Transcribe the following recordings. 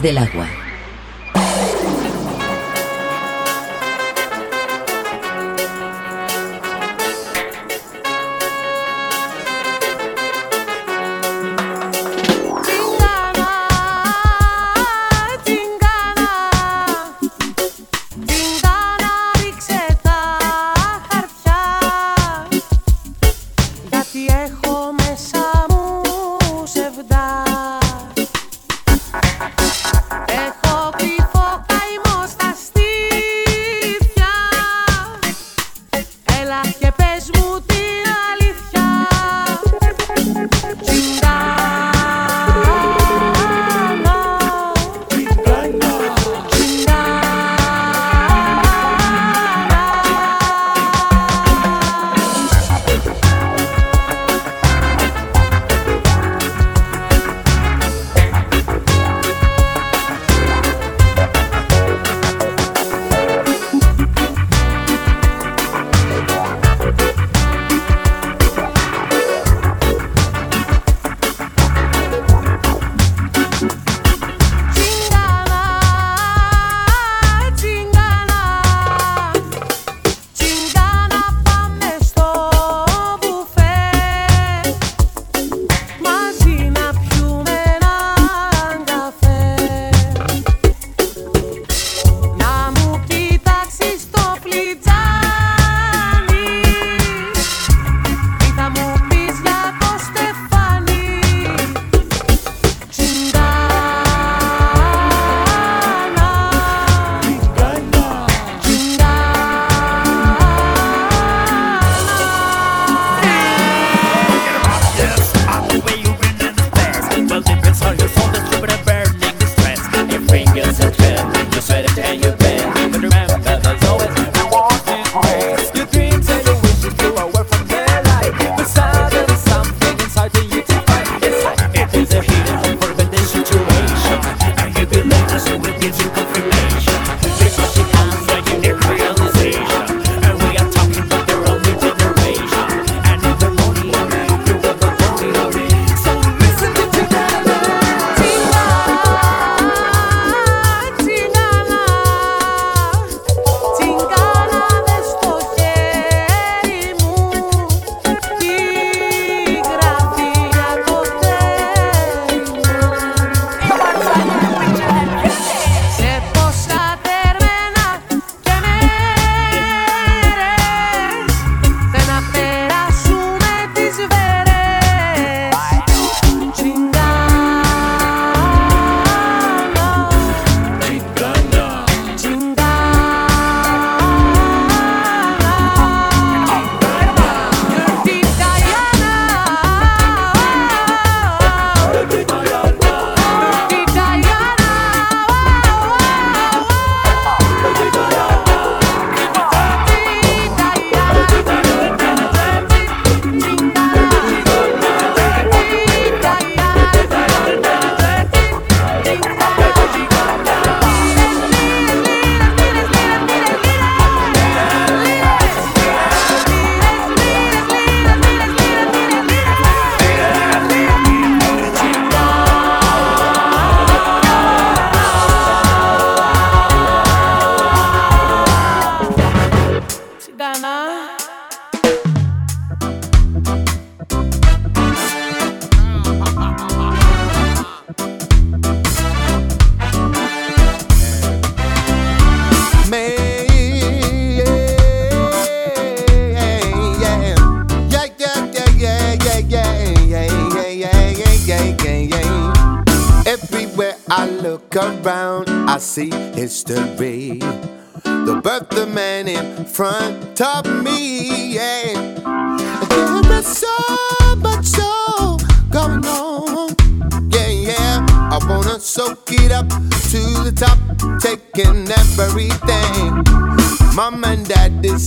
Del agua.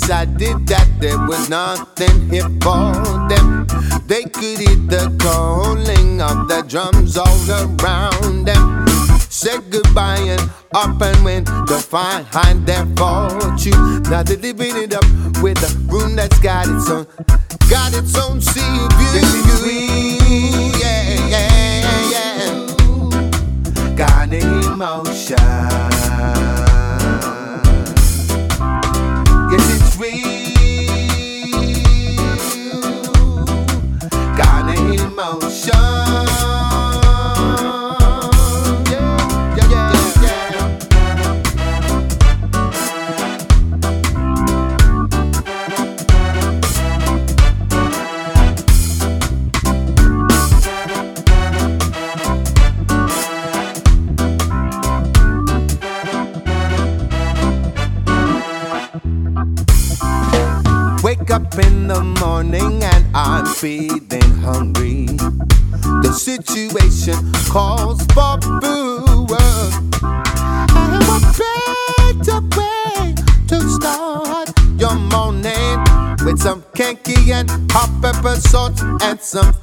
Dad decided that there was nothing here for them. They could hear the calling of the drums all around them. Said goodbye and up and went to find their fortune. Now they're living it up with a room that's got its own, got its own sea view. Some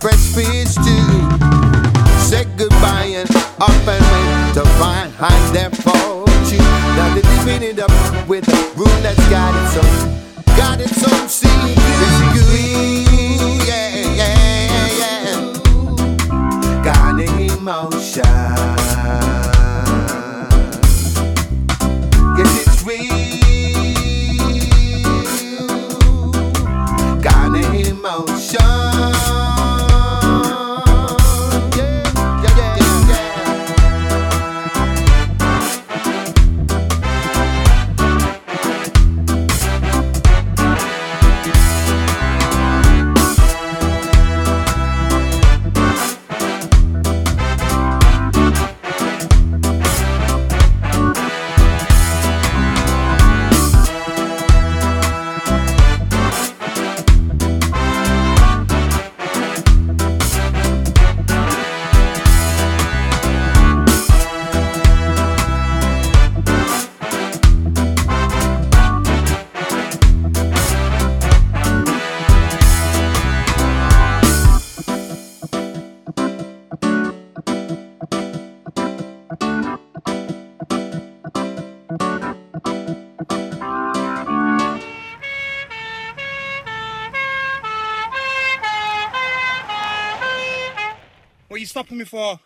for?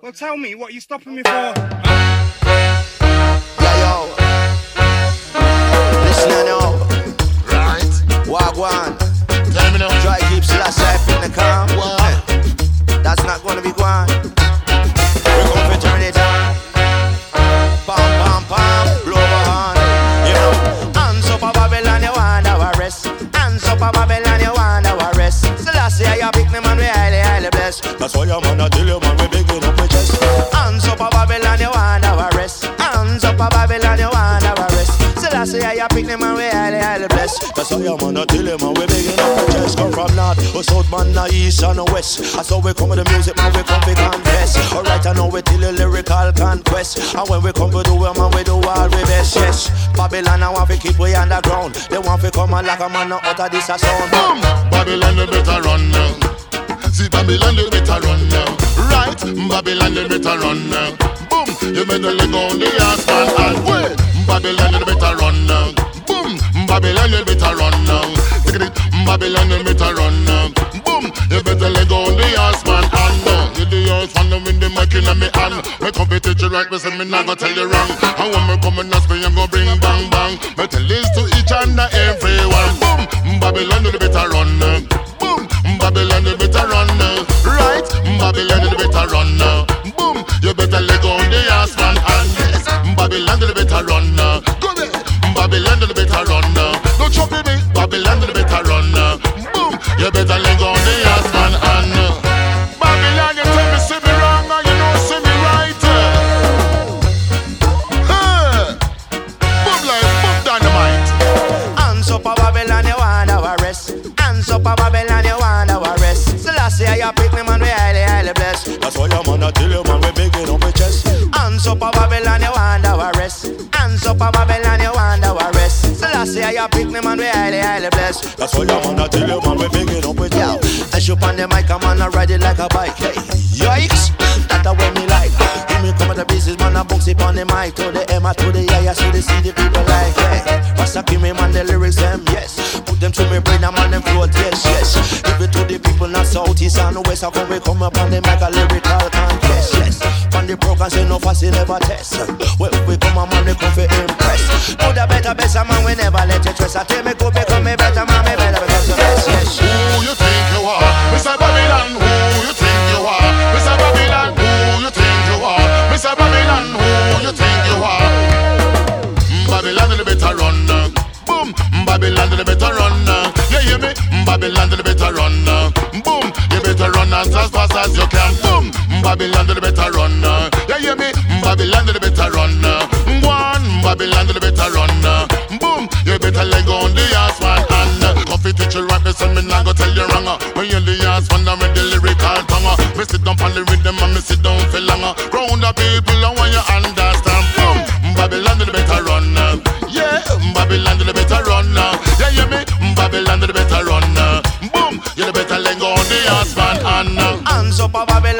Well, tell me, what are you stopping me for? Why I'm on a tell you, man, we begging up my chest. Come from north, or south, man, the east and the west. I saw we come with the music, man, we come to confess. Alright, I know we tell you lyrical conquest. And when we come to do it, man, we do all we best, yes. Babylon, I want to keep we underground. They want to come and like a man, not utter this a sound. Boom! Babylon, you better run now. See Babylon, you better run now. Right, Babylon, you better run now. Boom, you better let go the ass man and wait. Babylon, you better run now. Babylon, you better run now. Babylon, you better run now. Boom, you better let go the ass man and now. You the ass man with the mic in me hand. Me come to teach you right, me say me not go tell you wrong. And when me come and ask me, I'm gonna bring bang bang. Me tell this to each and everyone. Boom, Babylon, you better run now. Boom, Babylon, you better run now. Right, Babylon, you better run now. Boom, you better let go on the ass man. And yes, Babylon, you better run You better let go the ass man and uh, Babylon, you tell me see me wrong or you don't see me right. Uh. Hey, boom life, boom dynamite. Hands up a Babylon, you want our rest. Hands up a Babylon, you want our rest. So last year you pick me man, we highly, highly blessed. That's why your man I tell you man, we big it on chest. Hands up a Babylon, you want our rest. Hands up a Babylon, you want our rest. So last year you pick me man, we highly, highly blessed. That's why your the mic, I'm on a ride it like a bike. Hey, yikes, that's the way me like. Give me come the business, man, I bounce it on the mic to the M, to the A, I see the see the people like. Hey, Rasta give me man the lyrics them, yes. Put them to me brain, I'm on them float, yes, yes. Give it to the people, not south, east, and west. I come, we come up on the mic, a lyrical contest, yes. From the program, say no fussy, never test. Well, we come on, man, we come for impress. Do the better, best, man, we never let you stress. I tell me, go become me Babylon, you better run. Uh. You hear me? Babylon, you better run. Uh. One, Babylon, you better run. Uh. Boom, you better let go on the ass one hand. Coffee teach you right, listen, me nah go tell you wrong. When you're the ass one, I'm the lyrical tongue. Me sit down on the rhythm and me sit down for longer. Round the people, I want you understand. Boom, Babylon, you better run. Yeah, Babylon, you better run. Yeah, you me? Babylon, you better run. Boom, you better let go on the ass one hand. Hands up Babylon,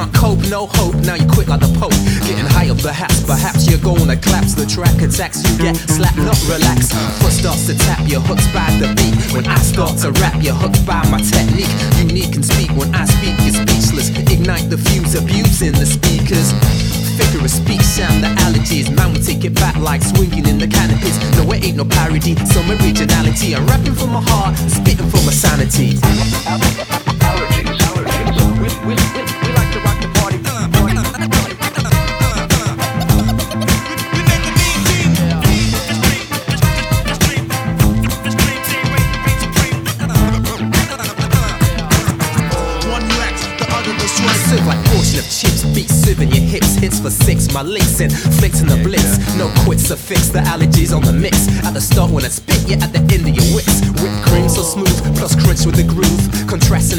Can't cope, no hope. Now you quit like the Pope. Getting higher, perhaps, perhaps you're gonna collapse. The track attacks, you get slapped, not relax. Foot starts to tap, your hook's by the beat. When I start to rap, you're hooked by my technique. Unique and speak when I speak, you're speechless. Ignite the fuse, abusing the speakers figure of speech sound the allergies man will take it back like swinging in the canopies no it ain't no parody some originality i'm rapping from my heart spitting from my sanity we, we, we, we like and flicks in the blitz. No quits fix the allergies on the mix. At the start when I spit, you at the end of your wits. Whipped cream so smooth, plus crunch with the groove.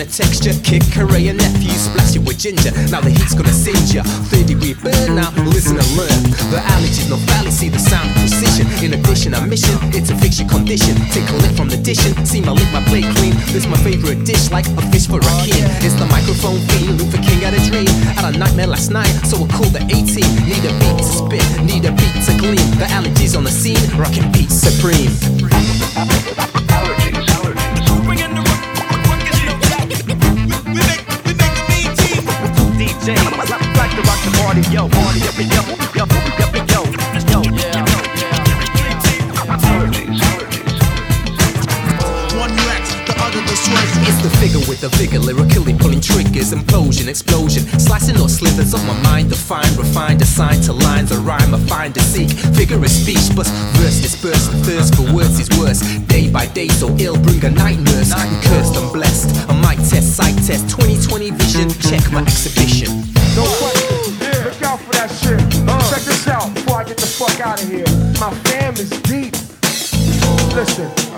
The texture, kick Korea and nephew, splash it with ginger. Now the heat's gonna singe ya. 30 degree burn now, listen and learn. The allergies, no fallacy, the sound precision. In addition, a mission, it's a fix your condition. Take a lick from the dishing, see my lick, my plate clean. This my favorite dish, like a fish for a king. It's the microphone fiend, Luther King had a dream. Had a nightmare last night, so I called the 18. Need a beat to spit, need a beat to gleam. The allergies on the scene, rockin' beat supreme. To rock the party, yo, party, yo, yo, yo, yo, yo, yeah. Other the choice. It's the figure with the vigor, lyrically pulling triggers, implosion, explosion, slicing all slivers of my mind, define, refined, assigned to lines, a rhyme, a find, a seek, figure of speech, but verse dispersed, thirst for words is worse. Day by day, so ill, bring a night nurse, cursed and blessed. A mic test, sight test, 2020 vision, check my exhibition. No question. Look out for that shit. Uh. Check this out before I get the fuck out of here. My fam is deep. Listen.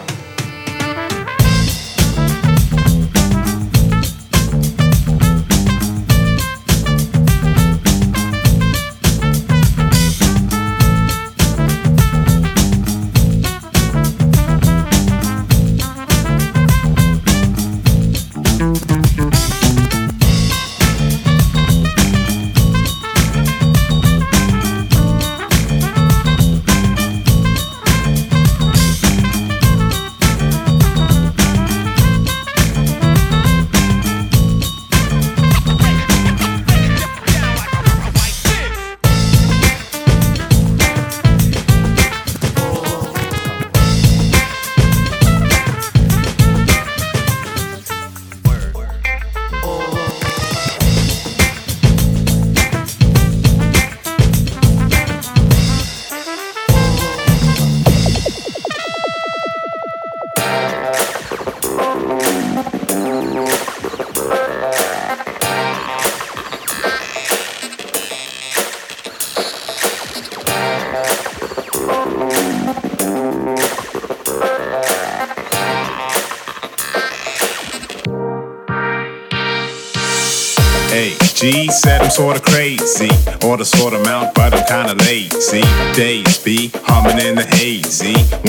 I'm sorta crazy, or the sort amount, but I'm kinda lazy.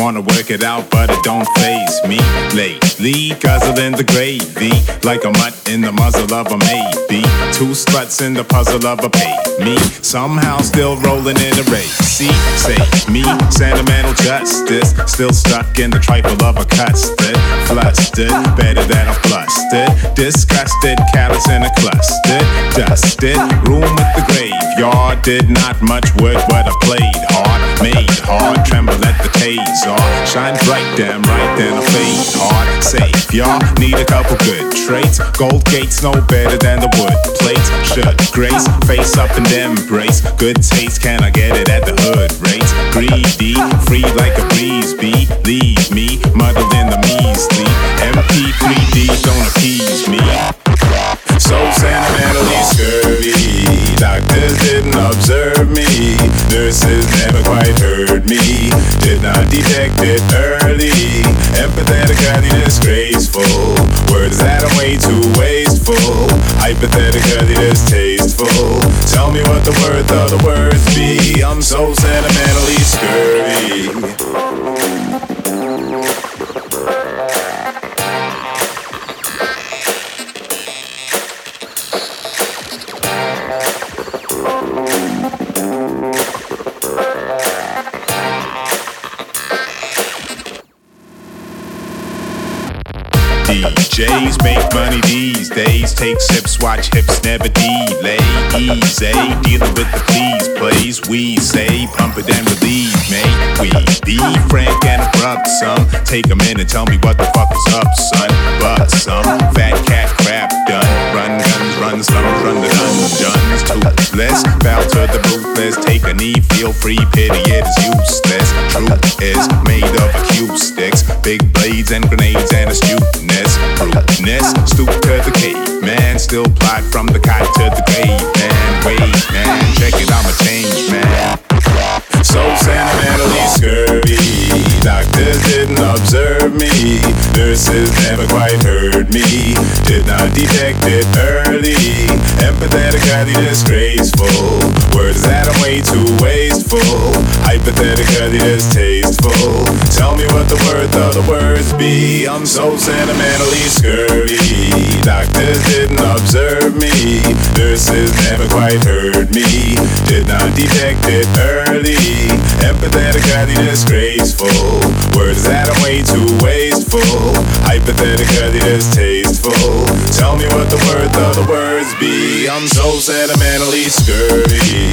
Wanna work it out, but it don't phase me. Lately, guzzling the gravy, like a mutt in the muzzle of a maybe. Two sluts in the puzzle of a pay me. Somehow still rolling in a race. See, say me, sentimental justice. Still stuck in the trifle of a custard. Flustered, better than a flustered. Disgusted, callous in a clustered. Dusted, room with the graveyard. Did not much work, but I played hard. Made hard, tremble at the taser. Shine bright, damn right, then I fade hard. Safe, y'all need a couple good traits. Gold gates no better than the wood plates. Should grace, face up and embrace. Good taste, can I get it at the hood rates? Greedy, free like a breeze, be. Leave me, muddled in the measly. MP3D don't appease me. So sentimentally scurvy. Doctors didn't observe me. Nurses never quite heard. It early. Empathetically disgraceful. Words that are way too wasteful. Hypothetically distasteful. Tell me what the worth of the words be. I'm so sentimentally scurvy. Watch hips, never delay. Easy, eh? dealing with the please plays. We say, pump it and relieve me. We be frank and abrupt, some. Take a minute, tell me what the fuck is up, son. But some fat cat crap done. Run guns, run slums, run the dungeons. Toothless, bow to the ruthless. Take a knee, feel free, pity it is useless. Truth is made of acoustics, big blades and grenades and astuteness. Rudeness, stoop to the cave, man. Still plot from the cot to the grave, man. Wait, man, check it, I'm a change, man. So sentimentally scurvy. Doctors didn't observe me. Nurses never quite heard me. Did not detect it early. Empathetic, Empathetically disgraceful. Words that are way too wasteful. Hypothetically distasteful. Tell me what the worth of the words be. I'm so sentimentally scurvy. Doctors didn't observe me. Nurses never quite heard me. Did not detect it early. Empathetically disgraceful. Words that are way too wasteful. Hypothetically distasteful. Tell me what the worth of the words be. I'm so sentimentally scurvy.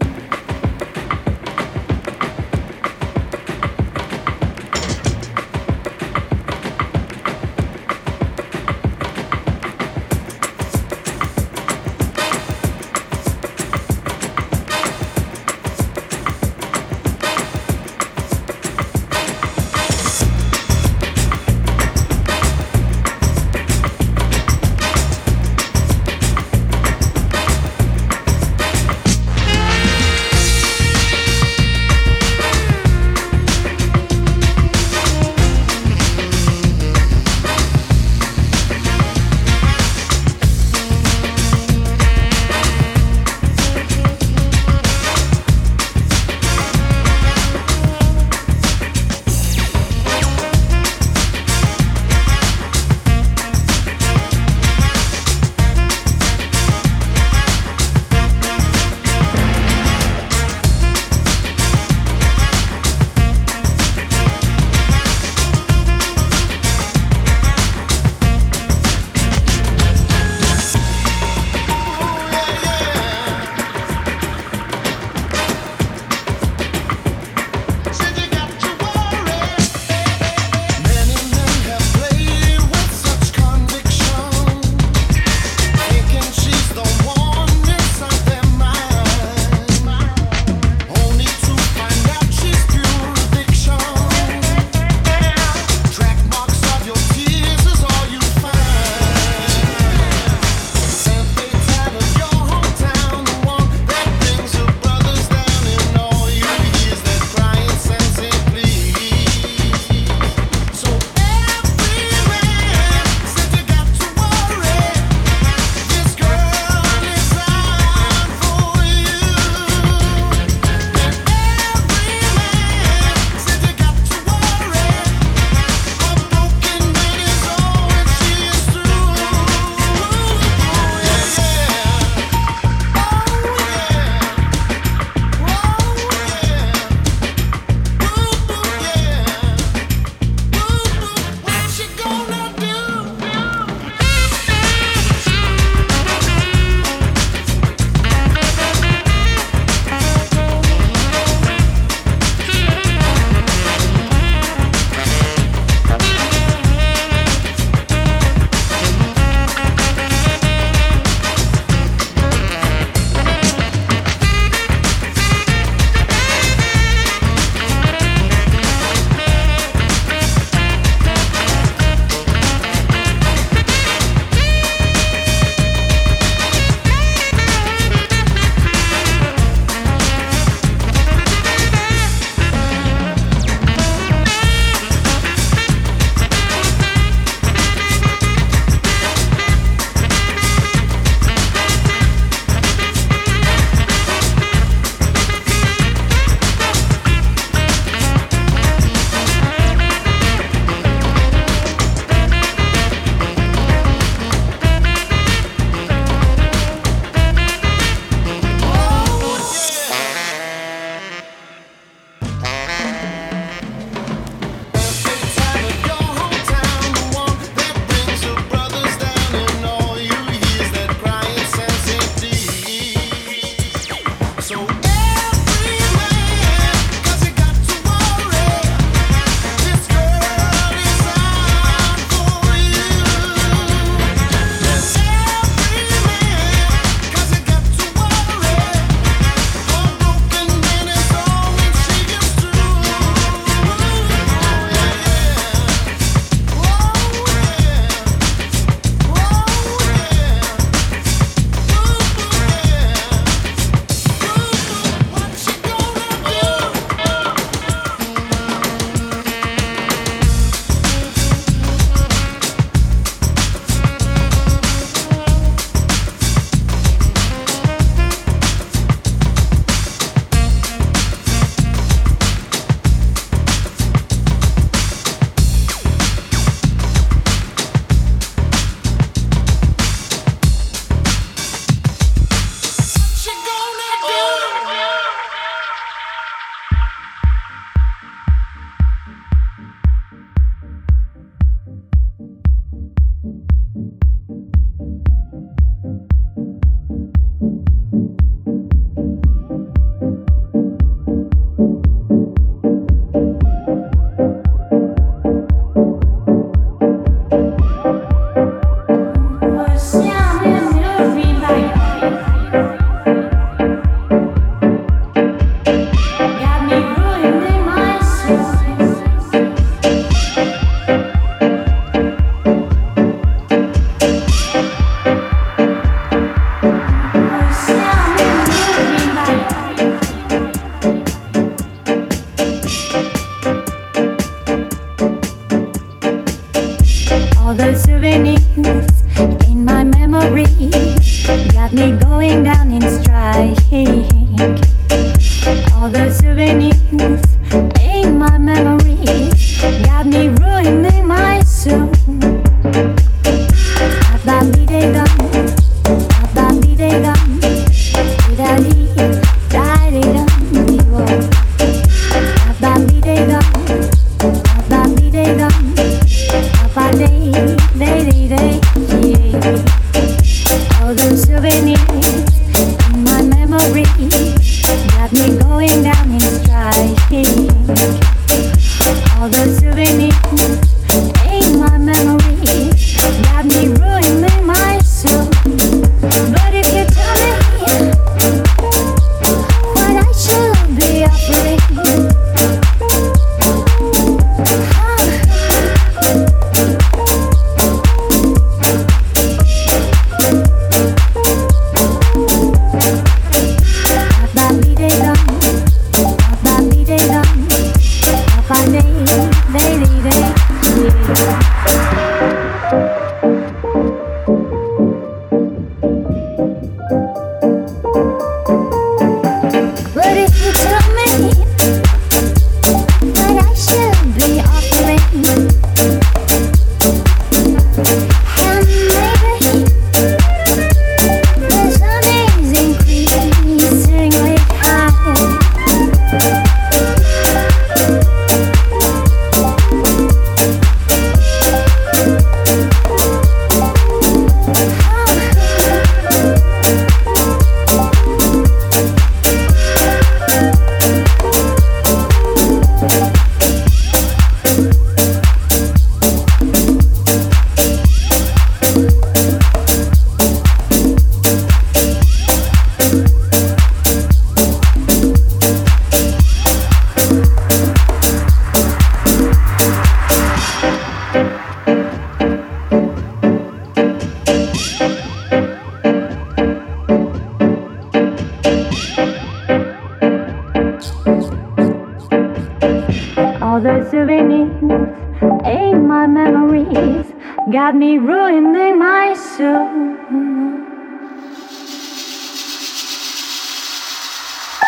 All the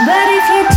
But if you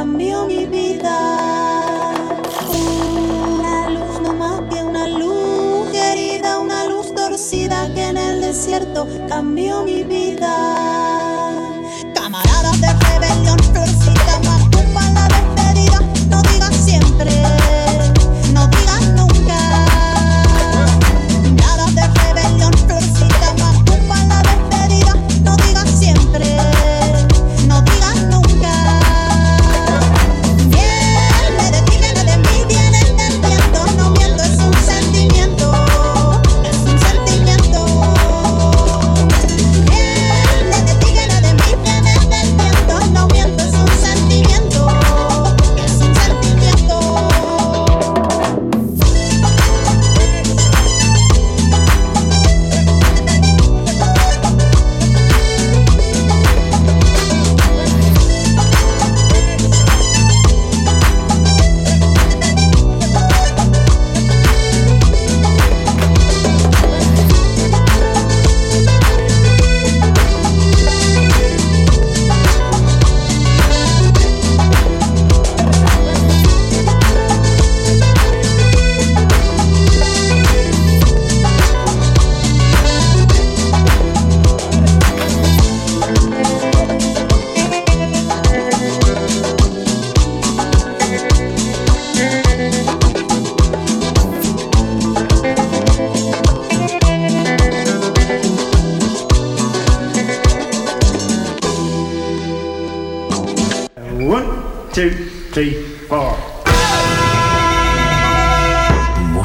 cambió mi vida. Una luz no más que una luz querida, una luz torcida que en el desierto cambió mi vida.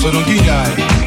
so don't deny.